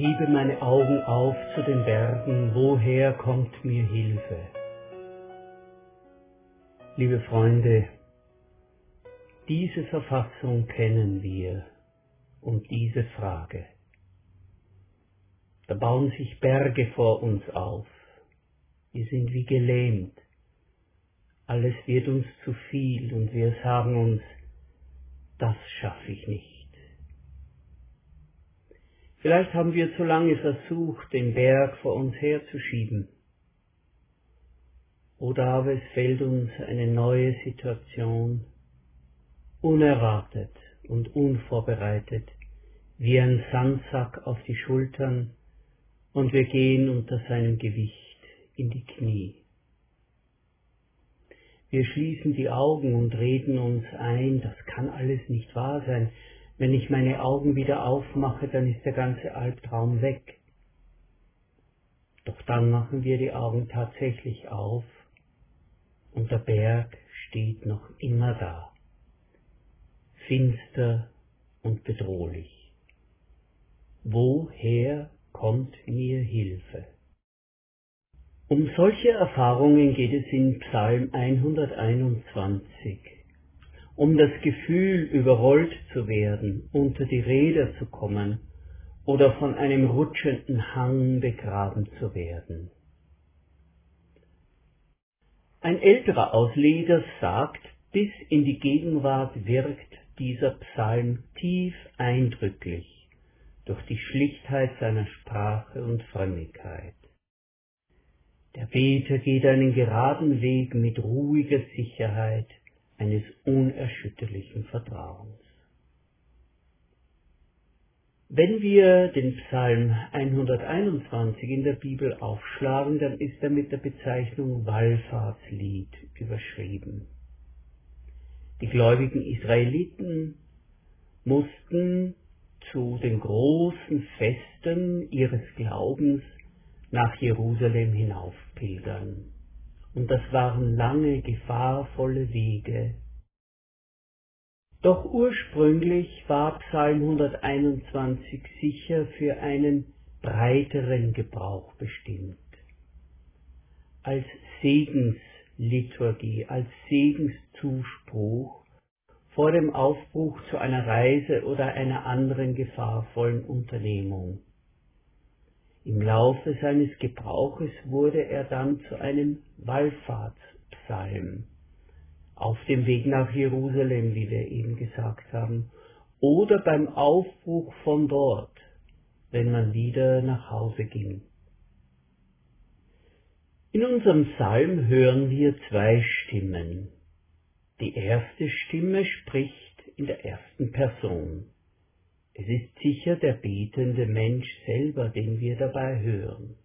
Hebe meine Augen auf zu den Bergen, woher kommt mir Hilfe? Liebe Freunde, diese Verfassung kennen wir und diese Frage. Da bauen sich Berge vor uns auf. Wir sind wie gelähmt. Alles wird uns zu viel und wir sagen uns, das schaffe ich nicht. Vielleicht haben wir zu lange versucht, den Berg vor uns herzuschieben. Oder aber es fällt uns eine neue Situation unerwartet und unvorbereitet wie ein Sandsack auf die Schultern und wir gehen unter seinem Gewicht in die Knie. Wir schließen die Augen und reden uns ein, das kann alles nicht wahr sein, wenn ich meine Augen wieder aufmache, dann ist der ganze Albtraum weg. Doch dann machen wir die Augen tatsächlich auf und der Berg steht noch immer da, finster und bedrohlich. Woher kommt mir Hilfe? Um solche Erfahrungen geht es in Psalm 121 um das Gefühl, überrollt zu werden, unter die Räder zu kommen oder von einem rutschenden Hang begraben zu werden. Ein älterer Ausleger sagt, bis in die Gegenwart wirkt dieser Psalm tief eindrücklich durch die Schlichtheit seiner Sprache und Frömmigkeit. Der Beter geht einen geraden Weg mit ruhiger Sicherheit, eines unerschütterlichen Vertrauens. Wenn wir den Psalm 121 in der Bibel aufschlagen, dann ist er mit der Bezeichnung Wallfahrtslied überschrieben. Die gläubigen Israeliten mussten zu den großen Festen ihres Glaubens nach Jerusalem hinaufpilgern und das waren lange, gefahrvolle Wege. Doch ursprünglich war Psalm 121 sicher für einen breiteren Gebrauch bestimmt. Als Segensliturgie, als Segenszuspruch vor dem Aufbruch zu einer Reise oder einer anderen gefahrvollen Unternehmung. Im Laufe seines Gebrauches wurde er dann zu einem Wallfahrtspsalm auf dem Weg nach Jerusalem, wie wir eben gesagt haben, oder beim Aufbruch von dort, wenn man wieder nach Hause ging. In unserem Psalm hören wir zwei Stimmen. Die erste Stimme spricht in der ersten Person. Es ist sicher der betende Mensch selber, den wir dabei hören.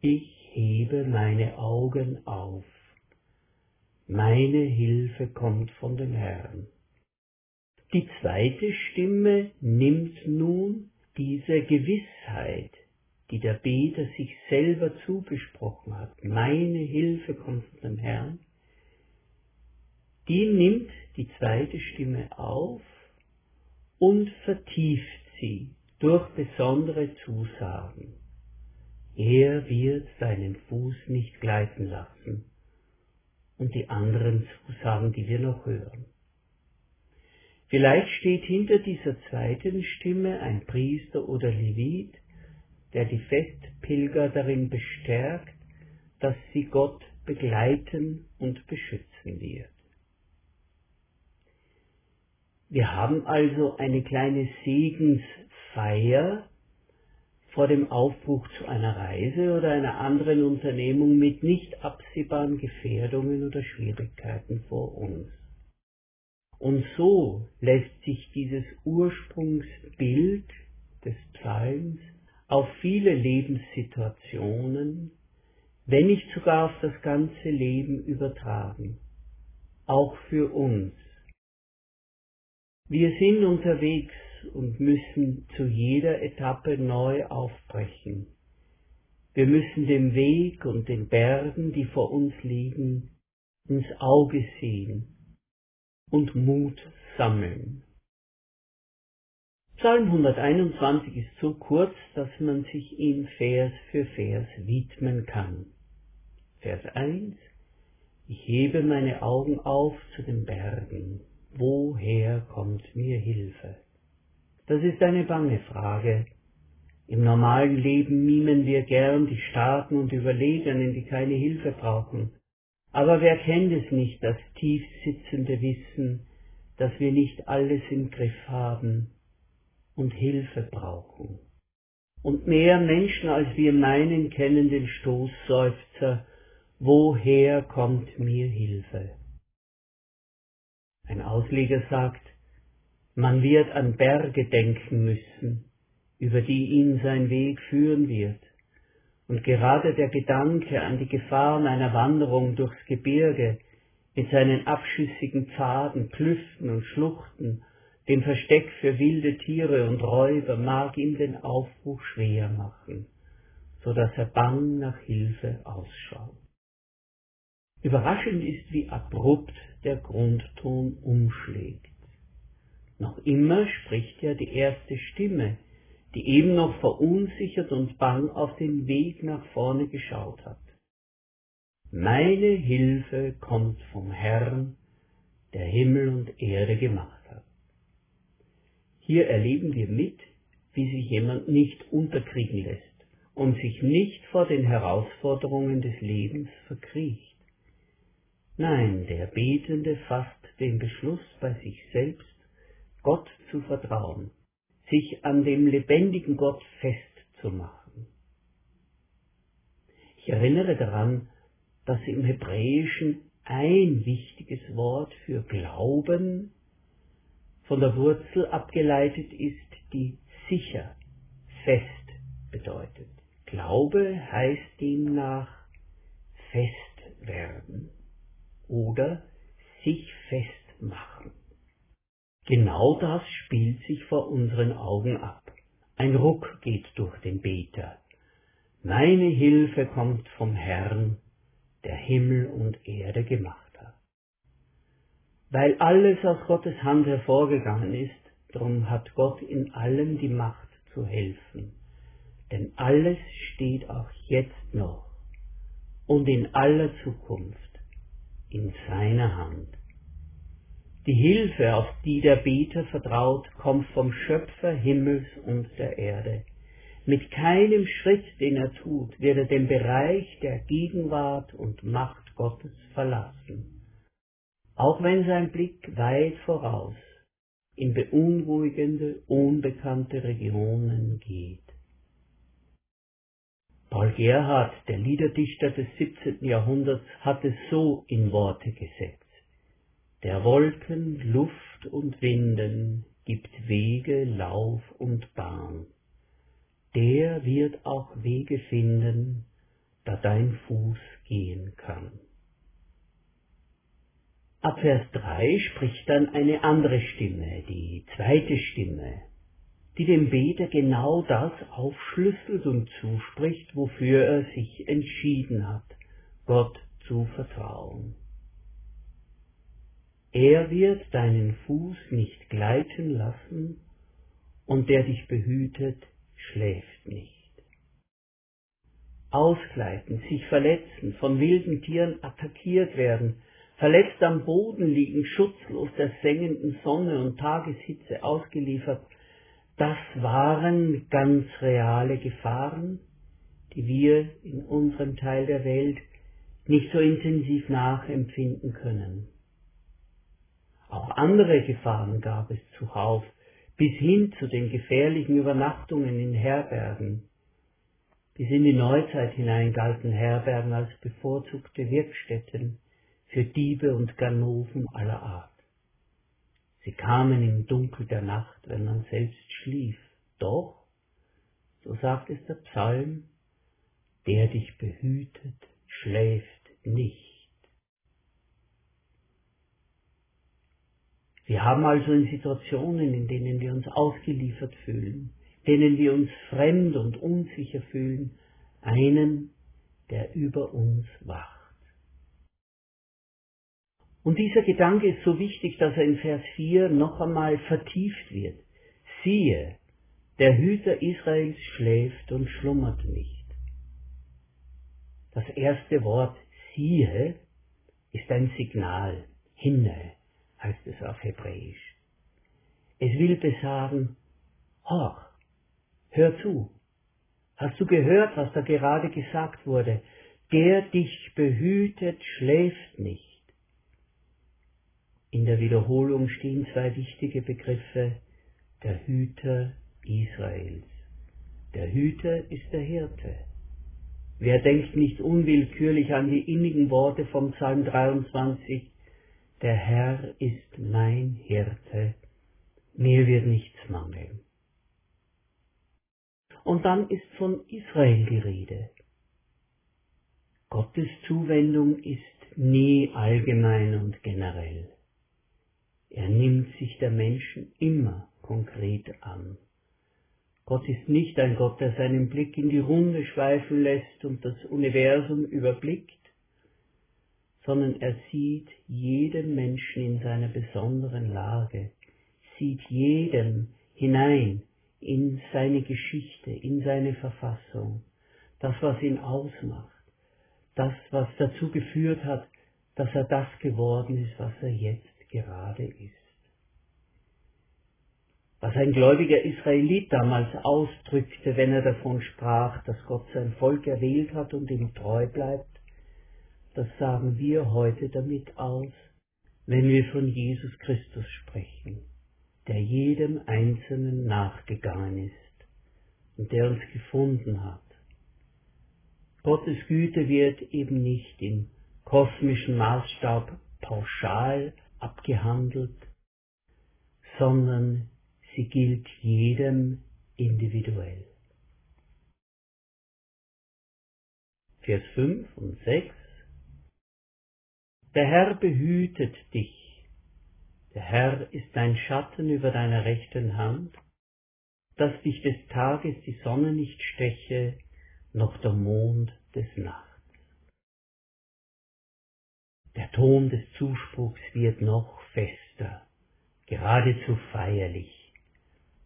Ich hebe meine Augen auf. Meine Hilfe kommt von dem Herrn. Die zweite Stimme nimmt nun diese Gewissheit, die der Beter sich selber zugesprochen hat, meine Hilfe kommt von dem Herrn, die nimmt die zweite Stimme auf und vertieft sie durch besondere Zusagen. Er wird seinen Fuß nicht gleiten lassen. Und die anderen Zusagen, die wir noch hören. Vielleicht steht hinter dieser zweiten Stimme ein Priester oder Levit, der die Festpilger darin bestärkt, dass sie Gott begleiten und beschützen wird. Wir haben also eine kleine Segensfeier vor dem Aufbruch zu einer Reise oder einer anderen Unternehmung mit nicht absehbaren Gefährdungen oder Schwierigkeiten vor uns. Und so lässt sich dieses Ursprungsbild des Psalms auf viele Lebenssituationen, wenn nicht sogar auf das ganze Leben übertragen, auch für uns wir sind unterwegs und müssen zu jeder Etappe neu aufbrechen. Wir müssen dem Weg und den Bergen, die vor uns liegen, ins Auge sehen und Mut sammeln. Psalm 121 ist so kurz, dass man sich ihm Vers für Vers widmen kann. Vers 1 Ich hebe meine Augen auf zu den Bergen. Woher kommt mir Hilfe? Das ist eine bange Frage. Im normalen Leben mimen wir gern die Starken und Überlegenen, die keine Hilfe brauchen. Aber wer kennt es nicht, das tief sitzende Wissen, dass wir nicht alles im Griff haben und Hilfe brauchen. Und mehr Menschen als wir meinen kennen den Stoßseufzer, woher kommt mir Hilfe? Ein Ausleger sagt, man wird an Berge denken müssen, über die ihn sein Weg führen wird. Und gerade der Gedanke an die Gefahren einer Wanderung durchs Gebirge mit seinen abschüssigen Pfaden, Klüften und Schluchten, dem Versteck für wilde Tiere und Räuber mag ihm den Aufbruch schwer machen, so dass er bang nach Hilfe ausschaut. Überraschend ist, wie abrupt der Grundton umschlägt. Noch immer spricht ja die erste Stimme, die eben noch verunsichert und bang auf den Weg nach vorne geschaut hat. Meine Hilfe kommt vom Herrn, der Himmel und Erde gemacht hat. Hier erleben wir mit, wie sich jemand nicht unterkriegen lässt und sich nicht vor den Herausforderungen des Lebens verkriecht. Nein, der Betende fasst den Beschluss bei sich selbst, Gott zu vertrauen sich an dem lebendigen Gott festzumachen. Ich erinnere daran, dass im Hebräischen ein wichtiges Wort für Glauben von der Wurzel abgeleitet ist, die sicher, fest bedeutet. Glaube heißt demnach fest werden oder sich festmachen. Genau das spielt sich vor unseren Augen ab. Ein Ruck geht durch den Beter. Meine Hilfe kommt vom Herrn, der Himmel und Erde gemacht hat. Weil alles aus Gottes Hand hervorgegangen ist, darum hat Gott in allem die Macht zu helfen. Denn alles steht auch jetzt noch und in aller Zukunft in seiner Hand. Die Hilfe, auf die der Beter vertraut, kommt vom Schöpfer Himmels und der Erde. Mit keinem Schritt, den er tut, wird er den Bereich der Gegenwart und Macht Gottes verlassen. Auch wenn sein Blick weit voraus in beunruhigende, unbekannte Regionen geht. Paul Gerhard, der Liederdichter des 17. Jahrhunderts, hat es so in Worte gesetzt der Wolken, Luft und Winden gibt Wege, Lauf und Bahn. Der wird auch Wege finden, da dein Fuß gehen kann. Ab Vers 3 spricht dann eine andere Stimme, die zweite Stimme, die dem Beter genau das aufschlüsselt und zuspricht, wofür er sich entschieden hat, Gott zu vertrauen. Er wird deinen Fuß nicht gleiten lassen, und der dich behütet, schläft nicht. Ausgleiten, sich verletzen, von wilden Tieren attackiert werden, verletzt am Boden liegen, schutzlos der sengenden Sonne und Tageshitze ausgeliefert, das waren ganz reale Gefahren, die wir in unserem Teil der Welt nicht so intensiv nachempfinden können. Auch andere Gefahren gab es zuhauf, bis hin zu den gefährlichen Übernachtungen in Herbergen. Bis in die Neuzeit hinein galten Herbergen als bevorzugte Wirkstätten für Diebe und Ganoven aller Art. Sie kamen im Dunkel der Nacht, wenn man selbst schlief. Doch, so sagt es der Psalm, der dich behütet, schläft nicht. Wir haben also in Situationen, in denen wir uns ausgeliefert fühlen, denen wir uns fremd und unsicher fühlen, einen, der über uns wacht. Und dieser Gedanke ist so wichtig, dass er in Vers 4 noch einmal vertieft wird. siehe, der Hüter Israels schläft und schlummert nicht. Das erste Wort siehe ist ein Signal, hinne heißt es auf Hebräisch. Es will besagen, horch, hör zu. Hast du gehört, was da gerade gesagt wurde? Der dich behütet, schläft nicht. In der Wiederholung stehen zwei wichtige Begriffe, der Hüter Israels. Der Hüter ist der Hirte. Wer denkt nicht unwillkürlich an die innigen Worte vom Psalm 23, der Herr ist mein Hirte, mir wird nichts mangeln. Und dann ist von Israel die Rede. Gottes Zuwendung ist nie allgemein und generell. Er nimmt sich der Menschen immer konkret an. Gott ist nicht ein Gott, der seinen Blick in die Runde schweifen lässt und das Universum überblickt, sondern er sieht jeden Menschen in seiner besonderen Lage, sieht jedem hinein in seine Geschichte, in seine Verfassung, das, was ihn ausmacht, das, was dazu geführt hat, dass er das geworden ist, was er jetzt gerade ist. Was ein gläubiger Israelit damals ausdrückte, wenn er davon sprach, dass Gott sein Volk erwählt hat und ihm treu bleibt, das sagen wir heute damit aus, wenn wir von Jesus Christus sprechen, der jedem Einzelnen nachgegangen ist und der uns gefunden hat. Gottes Güte wird eben nicht im kosmischen Maßstab pauschal abgehandelt, sondern sie gilt jedem individuell. Vers 5 und 6 Der Herr behütet dich, der Herr ist dein Schatten über deiner rechten Hand, dass dich des Tages die Sonne nicht steche, noch der Mond des Nachts. Der Ton des Zuspruchs wird noch fester, geradezu feierlich.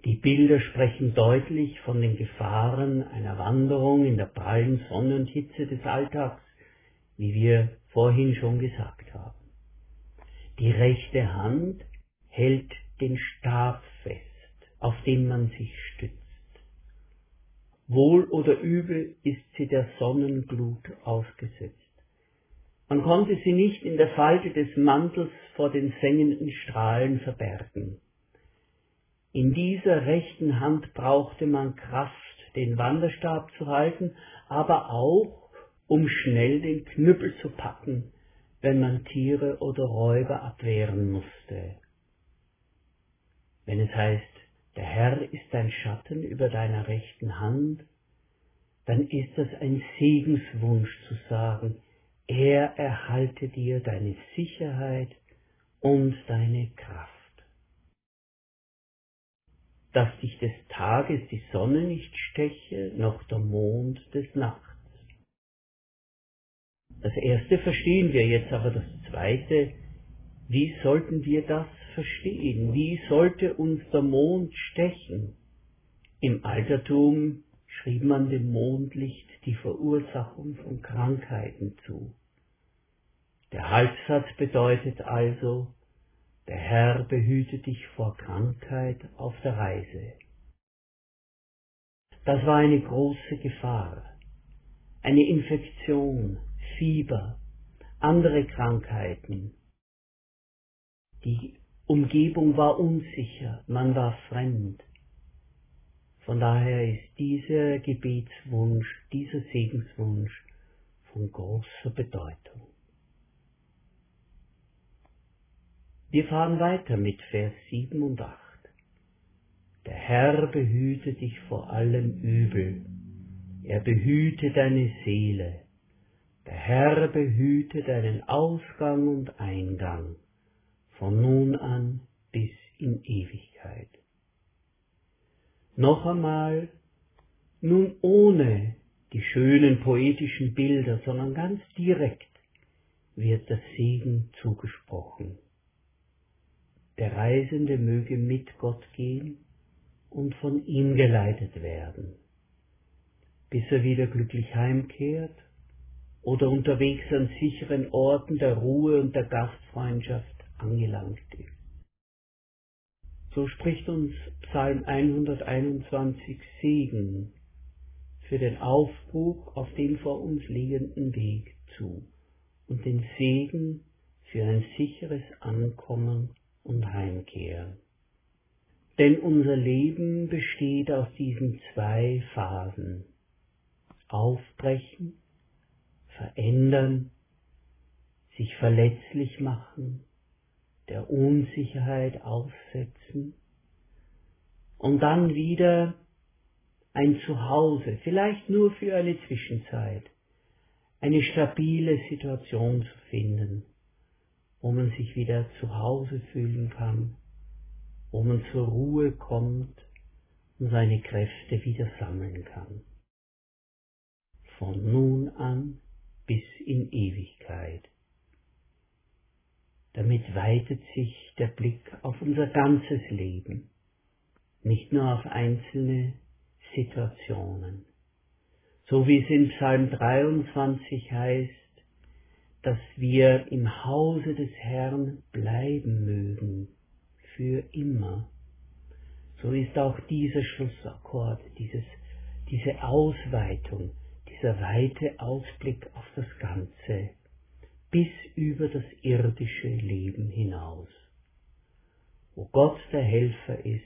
Die Bilder sprechen deutlich von den Gefahren einer Wanderung in der prallen Sonne und Hitze des Alltags, wie wir vorhin schon gesagt haben. Die rechte Hand hält den Stab fest, auf den man sich stützt. Wohl oder übel ist sie der Sonnenglut ausgesetzt. Man konnte sie nicht in der Falte des Mantels vor den sengenden Strahlen verbergen. In dieser rechten Hand brauchte man Kraft, den Wanderstab zu halten, aber auch, um schnell den Knüppel zu packen, wenn man Tiere oder Räuber abwehren musste. Wenn es heißt, der Herr ist dein Schatten über deiner rechten Hand, dann ist das ein Segenswunsch zu sagen, er erhalte dir deine Sicherheit und deine Kraft. Dass dich des Tages die Sonne nicht steche, noch der Mond des Nachts. Das erste verstehen wir jetzt, aber das zweite, wie sollten wir das verstehen? Wie sollte uns der Mond stechen? Im Altertum schrieb man dem Mondlicht die Verursachung von Krankheiten zu. Der Halbsatz bedeutet also, der Herr behüte dich vor Krankheit auf der Reise. Das war eine große Gefahr, eine Infektion, Fieber, andere Krankheiten. Die Umgebung war unsicher, man war fremd. Von daher ist dieser Gebetswunsch, dieser Segenswunsch von großer Bedeutung. Wir fahren weiter mit Vers 7 und 8. Der Herr behüte dich vor allem Übel. Er behüte deine Seele. Der Herr behüte deinen Ausgang und Eingang von nun an bis in Ewigkeit noch einmal, nun ohne die schönen poetischen Bilder, sondern ganz direkt wird das Segen zugesprochen. Der Reisende möge mit Gott gehen und von ihm geleitet werden, bis er wieder glücklich heimkehrt oder unterwegs an sicheren Orten der Ruhe und der Gastfreundschaft angelangt ist. So spricht uns Psalm 121 Segen für den Aufbruch auf den vor uns liegenden Weg zu und den Segen für ein sicheres Ankommen und Heimkehren. Denn unser Leben besteht aus diesen zwei Phasen. Aufbrechen, verändern, sich verletzlich machen, der Unsicherheit aussetzen und dann wieder ein Zuhause, vielleicht nur für eine Zwischenzeit, eine stabile Situation zu finden, wo man sich wieder zu Hause fühlen kann, wo man zur Ruhe kommt und seine Kräfte wieder sammeln kann. Von nun an bis in Ewigkeit. Damit weitet sich der Blick auf unser ganzes Leben, nicht nur auf einzelne Situationen. So wie es in Psalm 23 heißt, dass wir im Hause des Herrn bleiben mögen, für immer. So ist auch dieser Schlussakkord, dieses, diese Ausweitung, dieser weite Ausblick auf das Ganze, bis über das irdische Leben hinaus. Wo Gott der Helfer ist,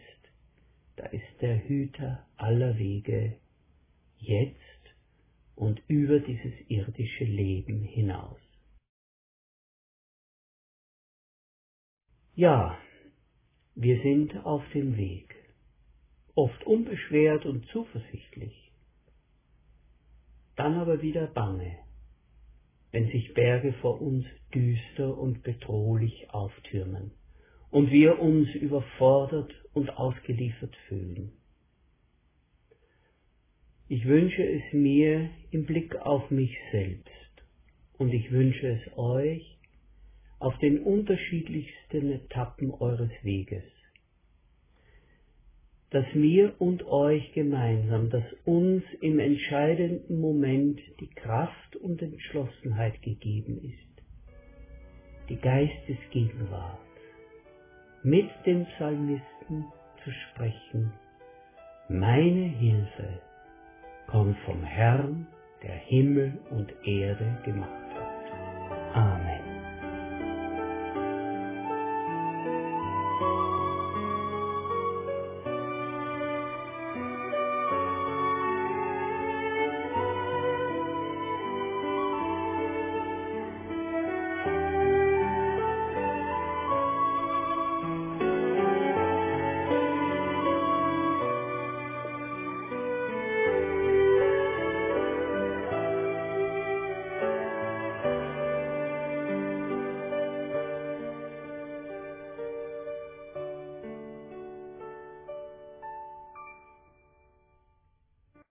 da ist der Hüter aller Wege, jetzt und über dieses irdische Leben hinaus. Ja, wir sind auf dem Weg, oft unbeschwert und zuversichtlich, dann aber wieder bange, wenn sich Berge vor uns düster und bedrohlich auftürmen und wir uns überfordert und ausgeliefert fühlen. Ich wünsche es mir im Blick auf mich selbst und ich wünsche es euch auf den unterschiedlichsten Etappen eures Weges, dass mir und euch gemeinsam, dass uns im entscheidenden Moment die Kraft und Entschlossenheit gegeben ist, die Geistesgegenwart mit dem Psalmisten zu sprechen, meine Hilfe kommt vom Herrn, der Himmel und Erde gemacht